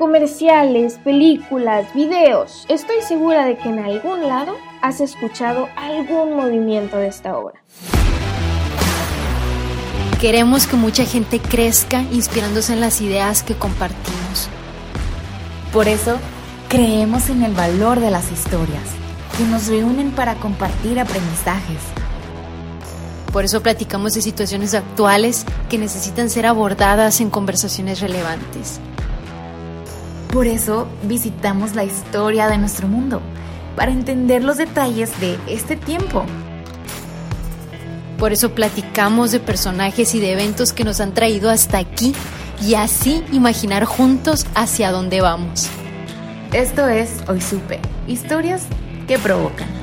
Comerciales, películas, videos. Estoy segura de que en algún lado has escuchado algún movimiento de esta obra. Queremos que mucha gente crezca inspirándose en las ideas que compartimos. Por eso, creemos en el valor de las historias, que nos reúnen para compartir aprendizajes. Por eso platicamos de situaciones actuales que necesitan ser abordadas en conversaciones relevantes. Por eso visitamos la historia de nuestro mundo, para entender los detalles de este tiempo. Por eso platicamos de personajes y de eventos que nos han traído hasta aquí y así imaginar juntos hacia dónde vamos. Esto es Hoy Supe, historias que provocan.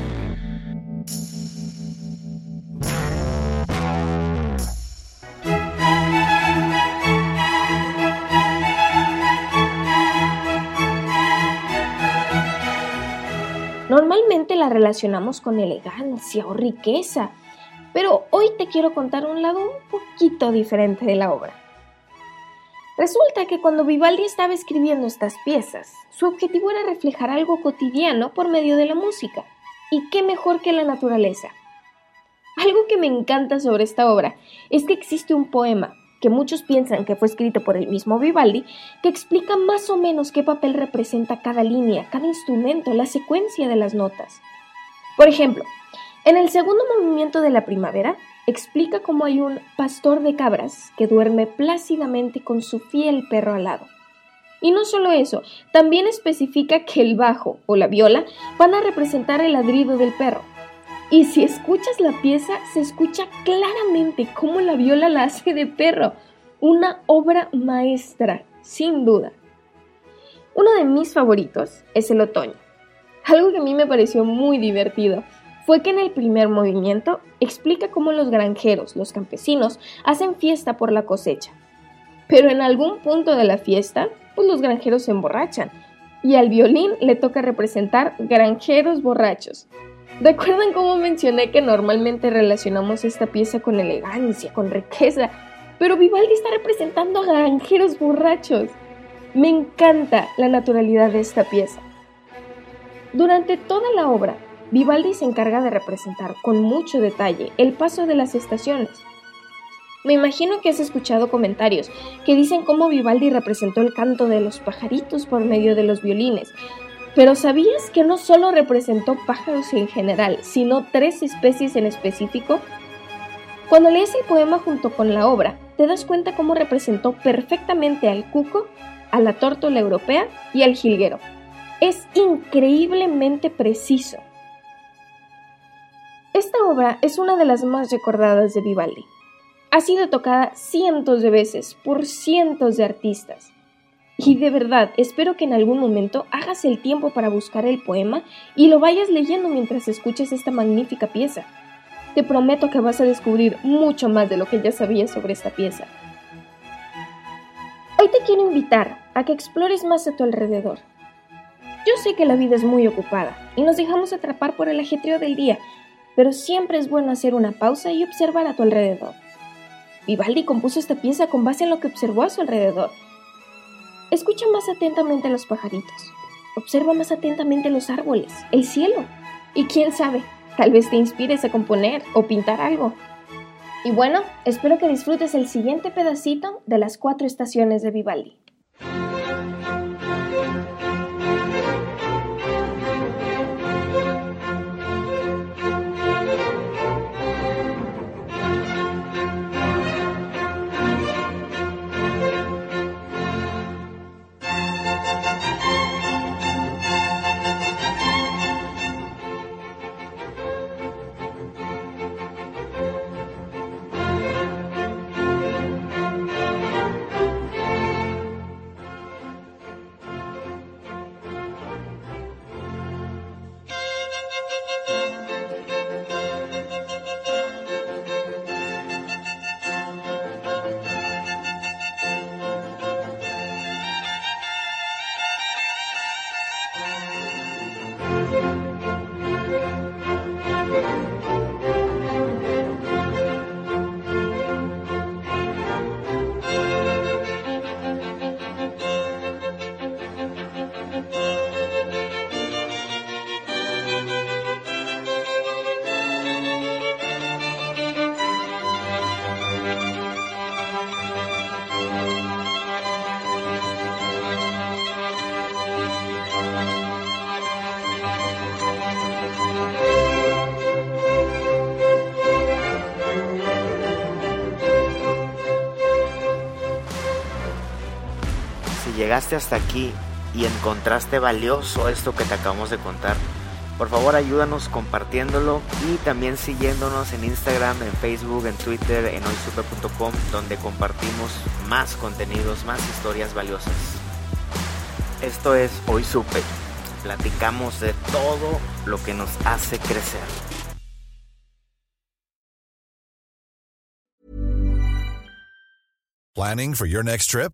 La relacionamos con elegancia o riqueza, pero hoy te quiero contar un lado un poquito diferente de la obra. Resulta que cuando Vivaldi estaba escribiendo estas piezas, su objetivo era reflejar algo cotidiano por medio de la música. ¿Y qué mejor que la naturaleza? Algo que me encanta sobre esta obra es que existe un poema que muchos piensan que fue escrito por el mismo Vivaldi, que explica más o menos qué papel representa cada línea, cada instrumento, la secuencia de las notas. Por ejemplo, en el segundo movimiento de la primavera, explica cómo hay un pastor de cabras que duerme plácidamente con su fiel perro al lado. Y no solo eso, también especifica que el bajo o la viola van a representar el ladrido del perro, y si escuchas la pieza, se escucha claramente cómo la viola la hace de perro. Una obra maestra, sin duda. Uno de mis favoritos es el otoño. Algo que a mí me pareció muy divertido fue que en el primer movimiento explica cómo los granjeros, los campesinos, hacen fiesta por la cosecha. Pero en algún punto de la fiesta, pues los granjeros se emborrachan y al violín le toca representar granjeros borrachos. ¿Recuerdan cómo mencioné que normalmente relacionamos esta pieza con elegancia, con riqueza? Pero Vivaldi está representando a granjeros borrachos. Me encanta la naturalidad de esta pieza. Durante toda la obra, Vivaldi se encarga de representar con mucho detalle el paso de las estaciones. Me imagino que has escuchado comentarios que dicen cómo Vivaldi representó el canto de los pajaritos por medio de los violines, pero ¿sabías que no solo representó pájaros en general, sino tres especies en específico? Cuando lees el poema junto con la obra, te das cuenta cómo representó perfectamente al cuco, a la tórtola europea y al jilguero. Es increíblemente preciso. Esta obra es una de las más recordadas de Vivaldi. Ha sido tocada cientos de veces por cientos de artistas. Y de verdad, espero que en algún momento hagas el tiempo para buscar el poema y lo vayas leyendo mientras escuches esta magnífica pieza. Te prometo que vas a descubrir mucho más de lo que ya sabías sobre esta pieza. Hoy te quiero invitar a que explores más a tu alrededor. Yo sé que la vida es muy ocupada y nos dejamos atrapar por el ajetreo del día, pero siempre es bueno hacer una pausa y observar a tu alrededor. Vivaldi compuso esta pieza con base en lo que observó a su alrededor Escucha más atentamente a los pajaritos. Observa más atentamente los árboles, el cielo. Y quién sabe, tal vez te inspires a componer o pintar algo. Y bueno, espero que disfrutes el siguiente pedacito de las cuatro estaciones de Vivaldi. Llegaste hasta aquí y encontraste valioso esto que te acabamos de contar, por favor ayúdanos compartiéndolo y también siguiéndonos en Instagram, en Facebook, en Twitter, en hoysupe.com, donde compartimos más contenidos, más historias valiosas. Esto es Hoy Supe. Platicamos de todo lo que nos hace crecer. Planning for your next trip?